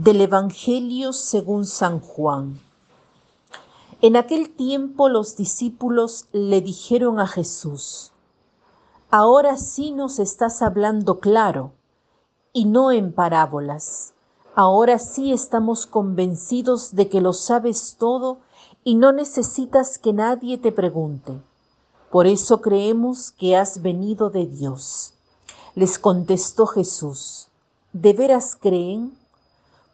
Del Evangelio según San Juan. En aquel tiempo los discípulos le dijeron a Jesús, Ahora sí nos estás hablando claro y no en parábolas. Ahora sí estamos convencidos de que lo sabes todo y no necesitas que nadie te pregunte. Por eso creemos que has venido de Dios. Les contestó Jesús, ¿de veras creen?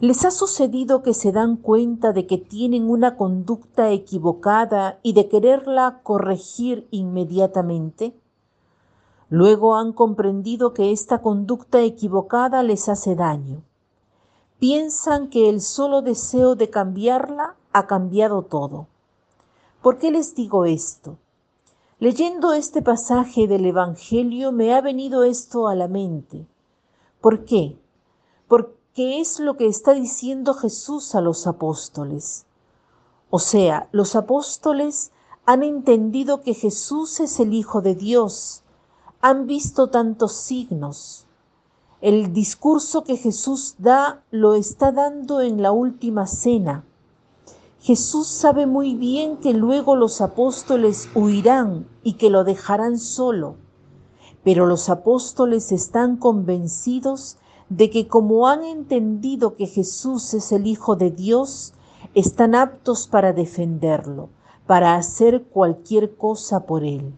¿Les ha sucedido que se dan cuenta de que tienen una conducta equivocada y de quererla corregir inmediatamente? Luego han comprendido que esta conducta equivocada les hace daño. Piensan que el solo deseo de cambiarla ha cambiado todo. ¿Por qué les digo esto? Leyendo este pasaje del Evangelio me ha venido esto a la mente. ¿Por qué? Porque ¿Qué es lo que está diciendo Jesús a los apóstoles. O sea, los apóstoles han entendido que Jesús es el Hijo de Dios, han visto tantos signos. El discurso que Jesús da lo está dando en la última cena. Jesús sabe muy bien que luego los apóstoles huirán y que lo dejarán solo, pero los apóstoles están convencidos de que como han entendido que Jesús es el Hijo de Dios, están aptos para defenderlo, para hacer cualquier cosa por él.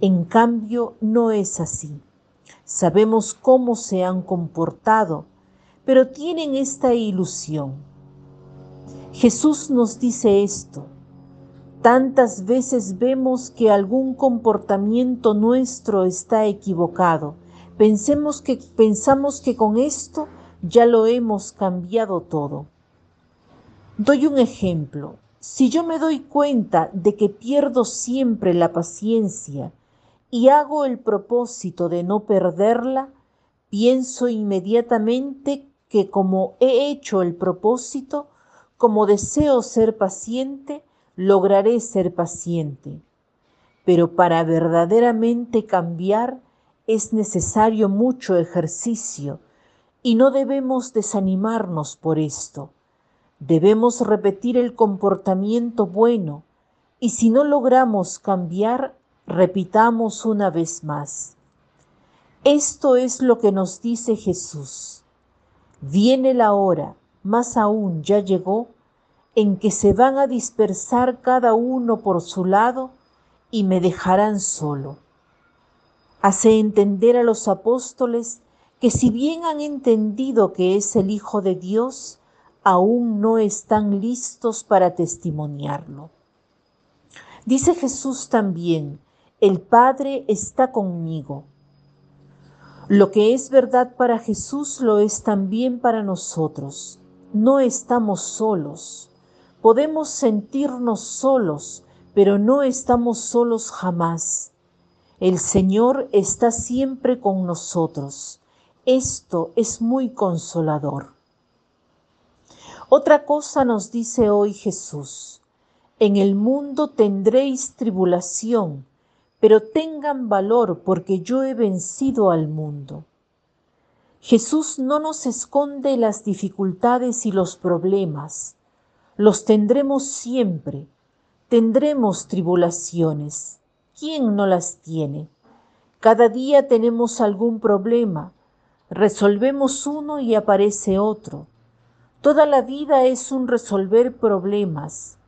En cambio, no es así. Sabemos cómo se han comportado, pero tienen esta ilusión. Jesús nos dice esto. Tantas veces vemos que algún comportamiento nuestro está equivocado Pensemos que, pensamos que con esto ya lo hemos cambiado todo. Doy un ejemplo. Si yo me doy cuenta de que pierdo siempre la paciencia y hago el propósito de no perderla, pienso inmediatamente que como he hecho el propósito, como deseo ser paciente, lograré ser paciente. Pero para verdaderamente cambiar, es necesario mucho ejercicio y no debemos desanimarnos por esto. Debemos repetir el comportamiento bueno y si no logramos cambiar, repitamos una vez más. Esto es lo que nos dice Jesús. Viene la hora, más aún ya llegó, en que se van a dispersar cada uno por su lado y me dejarán solo hace entender a los apóstoles que si bien han entendido que es el Hijo de Dios, aún no están listos para testimoniarlo. Dice Jesús también, el Padre está conmigo. Lo que es verdad para Jesús lo es también para nosotros. No estamos solos. Podemos sentirnos solos, pero no estamos solos jamás el Señor está siempre con nosotros. Esto es muy consolador. Otra cosa nos dice hoy Jesús. En el mundo tendréis tribulación, pero tengan valor porque yo he vencido al mundo. Jesús no nos esconde las dificultades y los problemas. Los tendremos siempre. Tendremos tribulaciones ¿Quién no las tiene? Cada día tenemos algún problema. Resolvemos uno y aparece otro. Toda la vida es un resolver problemas.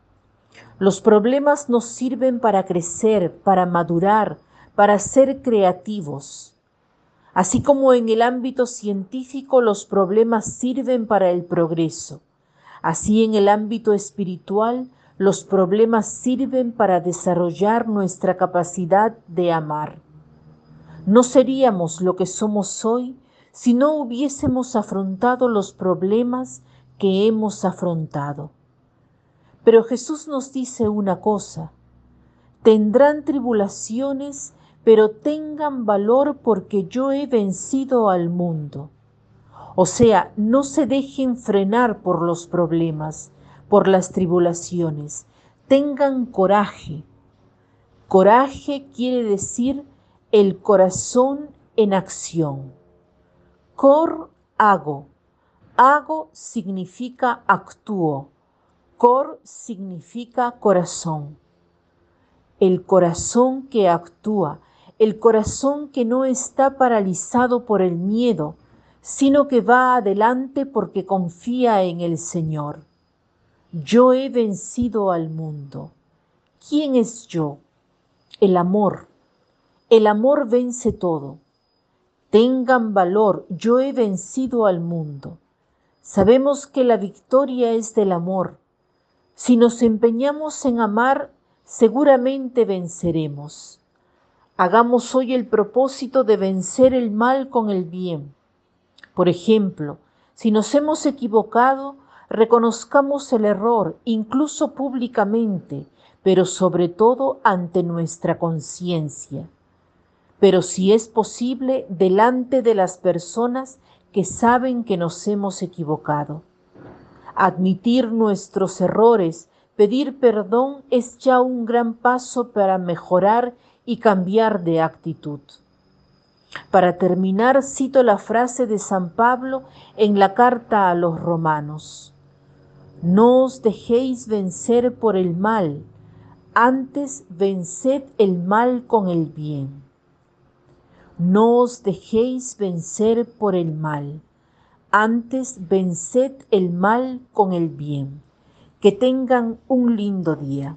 Los problemas nos sirven para crecer, para madurar, para ser creativos. Así como en el ámbito científico los problemas sirven para el progreso, así en el ámbito espiritual los problemas sirven para desarrollar nuestra capacidad de amar. No seríamos lo que somos hoy si no hubiésemos afrontado los problemas que hemos afrontado. Pero Jesús nos dice una cosa, tendrán tribulaciones, pero tengan valor porque yo he vencido al mundo. O sea, no se dejen frenar por los problemas, por las tribulaciones. Tengan coraje. Coraje quiere decir el corazón en acción. Cor hago. Hago significa actúo. Cor significa corazón. El corazón que actúa, el corazón que no está paralizado por el miedo, sino que va adelante porque confía en el Señor. Yo he vencido al mundo. ¿Quién es yo? El amor. El amor vence todo. Tengan valor, yo he vencido al mundo. Sabemos que la victoria es del amor. Si nos empeñamos en amar, seguramente venceremos. Hagamos hoy el propósito de vencer el mal con el bien. Por ejemplo, si nos hemos equivocado, reconozcamos el error, incluso públicamente, pero sobre todo ante nuestra conciencia pero si es posible, delante de las personas que saben que nos hemos equivocado. Admitir nuestros errores, pedir perdón es ya un gran paso para mejorar y cambiar de actitud. Para terminar, cito la frase de San Pablo en la carta a los romanos. No os dejéis vencer por el mal, antes venced el mal con el bien. No os dejéis vencer por el mal, antes venced el mal con el bien. Que tengan un lindo día.